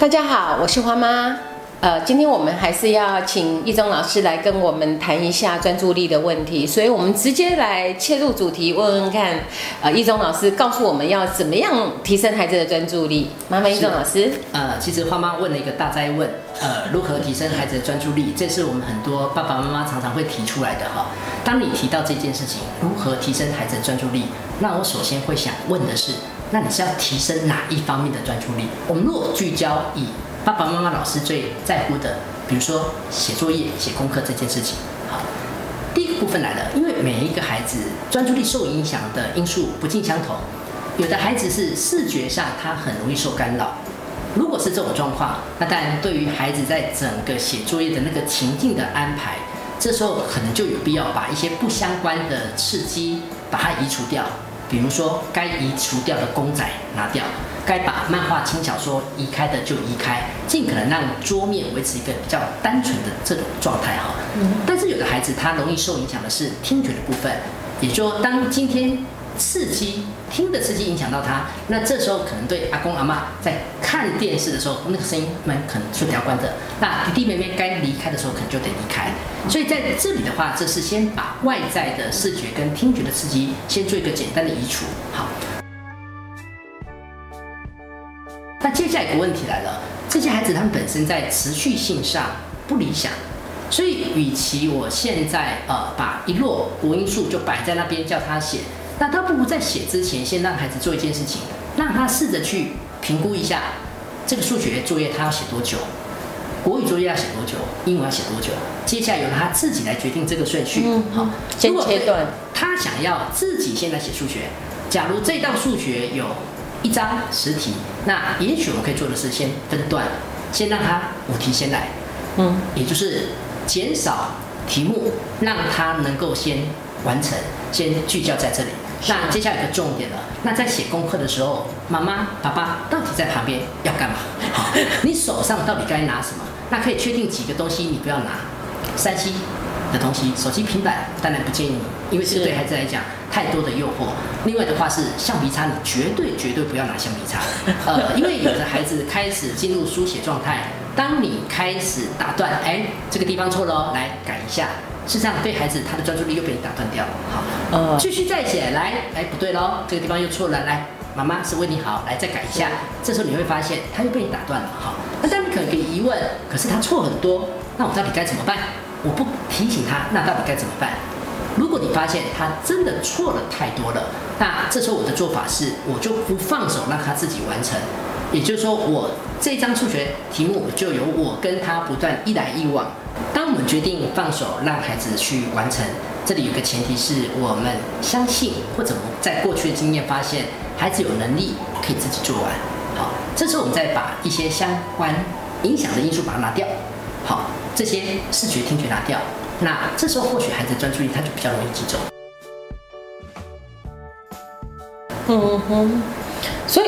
大家好，我是花妈。呃，今天我们还是要请一中老师来跟我们谈一下专注力的问题，所以我们直接来切入主题，问问看，呃，一中老师告诉我们要怎么样提升孩子的专注力。麻烦一中老师。呃，其实花妈问了一个大灾问，呃，如何提升孩子的专注力？这是我们很多爸爸妈妈常常会提出来的哈。当你提到这件事情，如何提升孩子的专注力？那我首先会想问的是，那你是要提升哪一方面的专注力？我们如果聚焦以爸爸妈妈、老师最在乎的，比如说写作业、写功课这件事情。好，第一个部分来了，因为每一个孩子专注力受影响的因素不尽相同，有的孩子是视觉上他很容易受干扰。如果是这种状况，那当然对于孩子在整个写作业的那个情境的安排，这时候可能就有必要把一些不相关的刺激把它移除掉。比如说，该移除掉的公仔拿掉，该把漫画、轻小说移开的就移开，尽可能让桌面维持一个比较单纯的这种状态哈。但是有的孩子他容易受影响的是听觉的部分，也就，当今天。刺激听的刺激影响到他，那这时候可能对阿公阿妈在看电视的时候，那个声音门可能就得要关着。那弟弟妹妹该离开的时候，可能就得离开。所以在这里的话，这是先把外在的视觉跟听觉的刺激先做一个简单的移除。好，那接下来一个问题来了，这些孩子他们本身在持续性上不理想，所以与其我现在呃把一摞国音数就摆在那边叫他写。那他不如在写之前，先让孩子做一件事情，让他试着去评估一下这个数学作业他要写多久，国语作业要写多久，英文要写多久。接下来由他自己来决定这个顺序。好，先切断。他想要自己先来写数学。假如这道数学有一张十题，那也许我们可以做的是先分段，先让他五题先来。嗯，也就是减少题目，让他能够先完成，先聚焦在这里。那接下来有个重点了，那在写功课的时候，妈妈、爸爸到底在旁边要干嘛？好，你手上到底该拿什么？那可以确定几个东西你不要拿，三 C 的东西，手机、平板当然不建议你，因为这对孩子来讲太多的诱惑。另外的话是橡皮擦，你绝对绝对不要拿橡皮擦，呃，因为有的孩子开始进入书写状态，当你开始打断，哎，这个地方错了哦，来改一下。是这样，对孩子他的专注力又被你打断掉了。好，呃，继续再写，来，哎，不对喽，这个地方又错了，来，妈妈是为你好，来再改一下。这时候你会发现他又被你打断了。好，那当你可能给疑问，可是他错很多，那我到底该怎么办？我不提醒他，那到底该怎么办？如果你发现他真的错了太多了，那这时候我的做法是，我就不放手让他自己完成。也就是说，我这张数学题目就由我跟他不断一来一往。当我们决定放手让孩子去完成，这里有个前提是我们相信或者在过去的经验发现，孩子有能力可以自己做完。好，这时候我们再把一些相关影响的因素把它拿掉。好，这些视觉、听觉拿掉，那这时候或许孩子专注力他就比较容易集中。嗯哼。所以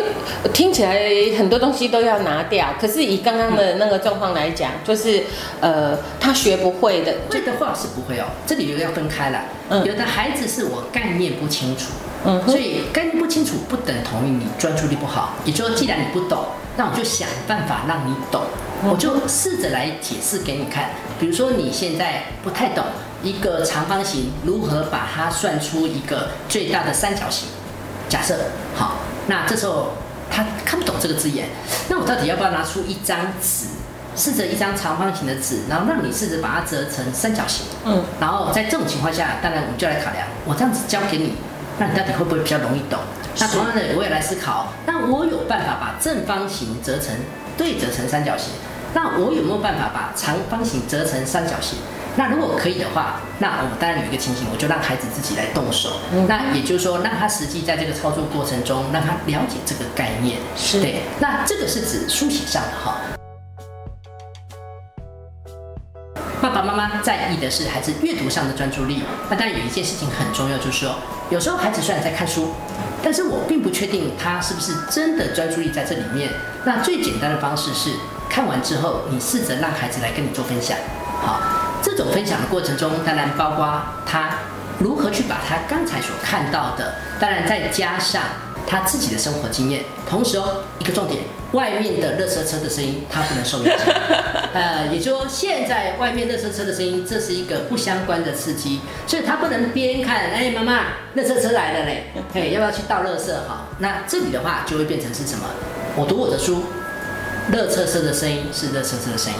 听起来很多东西都要拿掉，可是以刚刚的那个状况来讲，就是呃，他学不会的，会的话是不会哦。这里又要分开了，有的孩子是我概念不清楚，嗯，所以概念不清楚不等同于你专注力不好。也就是说，既然你不懂，那我就想办法让你懂，我就试着来解释给你看。比如说你现在不太懂一个长方形如何把它算出一个最大的三角形，假设好。那这时候他看不懂这个字眼，那我到底要不要拿出一张纸，试着一张长方形的纸，然后让你试着把它折成三角形？嗯，然后在这种情况下，当然我们就来考量，我这样子教给你，那你到底会不会比较容易懂？那同样的，我也来思考，那我有办法把正方形折成对折成三角形，那我有没有办法把长方形折成三角形？那如果可以的话，那我们当然有一个情形，我就让孩子自己来动手。那也就是说，让他实际在这个操作过程中，让他了解这个概念。是对。那这个是指书写上的哈。爸爸妈妈在意的是孩子阅读上的专注力。那当然有一件事情很重要，就是说，有时候孩子虽然在看书，但是我并不确定他是不是真的专注力在这里面。那最简单的方式是，看完之后，你试着让孩子来跟你做分享。好。这种分享的过程中，当然包括他如何去把他刚才所看到的，当然再加上他自己的生活经验。同时哦，一个重点，外面的热车车的声音他不能受影响。呃，也就说现在外面热车车的声音，这是一个不相关的刺激，所以他不能边看，哎，妈妈，热车车来了嘞，嘿，要不要去倒热色哈？那这里的话就会变成是什么？我读我的书，热车车的声音是热车车的声音，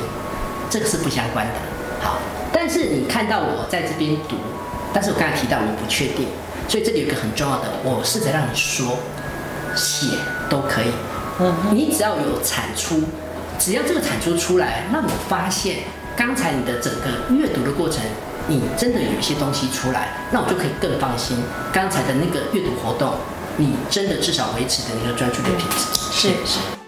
这个是不相关的。好，但是你看到我在这边读，但是我刚才提到我不确定，所以这里有一个很重要的，我试着让你说、写都可以。嗯，你只要有产出。只要这个产出出来，那我发现刚才你的整个阅读的过程，你真的有一些东西出来，那我就可以更放心。刚才的那个阅读活动，你真的至少维持的那个专注的品质。是是。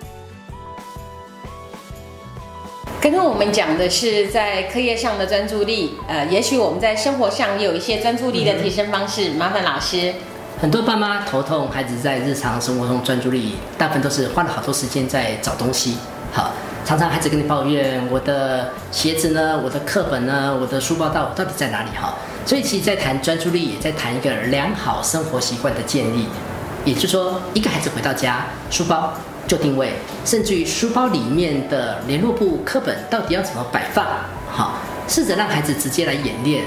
刚刚我们讲的是在课业上的专注力，呃，也许我们在生活上也有一些专注力的提升方式。麻烦老师。很多爸妈头痛，孩子在日常生活中专注力，大部分都是花了好多时间在找东西。好，常常孩子跟你抱怨，我的鞋子呢？我的课本呢？我的书包到到底在哪里？哈，所以其实，在谈专注力，也在谈一个良好生活习惯的建立。也就是说，一个孩子回到家，书包就定位，甚至于书包里面的联络簿、课本到底要怎么摆放？好，试着让孩子直接来演练。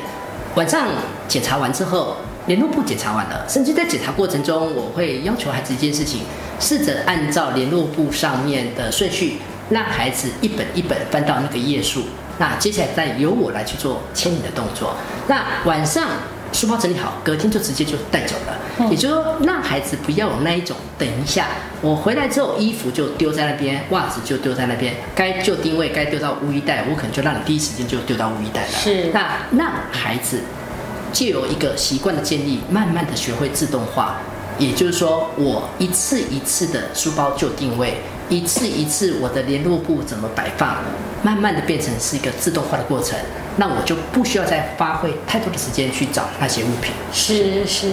晚上检查完之后，联络簿检查完了，甚至在检查过程中，我会要求孩子一件事情，试着按照联络簿上面的顺序。让孩子一本一本翻到那个页数，那接下来再由我来去做牵引的动作。那晚上书包整理好，隔天就直接就带走了。也就是说，让孩子不要有那一种等一下，我回来之后衣服就丢在那边，袜子就丢在那边，该就定位该丢到污衣袋，我可能就让你第一时间就丢到污衣袋了。是，那让孩子借有一个习惯的建立，慢慢的学会自动化。也就是说，我一次一次的书包就定位。一次一次，我的联络簿怎么摆放，慢慢的变成是一个自动化的过程，那我就不需要再花费太多的时间去找那些物品。是是。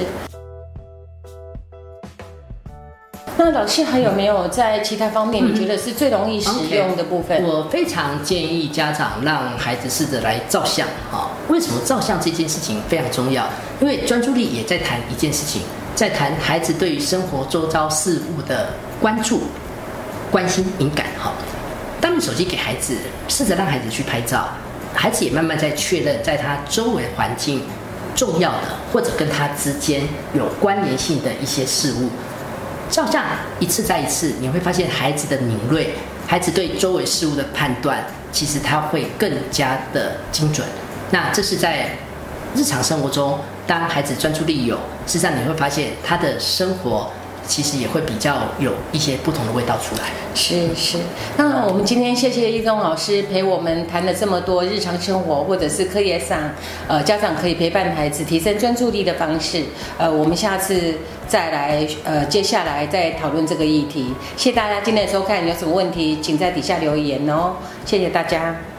那老师还有没有在其他方面，你觉得是最容易使用的部分？我非常建议家长让孩子试着来照相啊。为什么照相这件事情非常重要？因为专注力也在谈一件事情，在谈孩子对于生活周遭事物的关注。关心敏感哈，当你手机给孩子，试着让孩子去拍照，孩子也慢慢在确认，在他周围环境重要的或者跟他之间有关联性的一些事物，照相一次再一次，你会发现孩子的敏锐，孩子对周围事物的判断，其实他会更加的精准。那这是在日常生活中，当孩子专注力有，事实上你会发现他的生活。其实也会比较有一些不同的味道出来。是是，那我们今天谢谢易中老师陪我们谈了这么多日常生活或者是课业上，呃，家长可以陪伴孩子提升专注力的方式。呃，我们下次再来，呃，接下来再讨论这个议题。谢谢大家今天的收看，有什么问题请在底下留言哦。谢谢大家。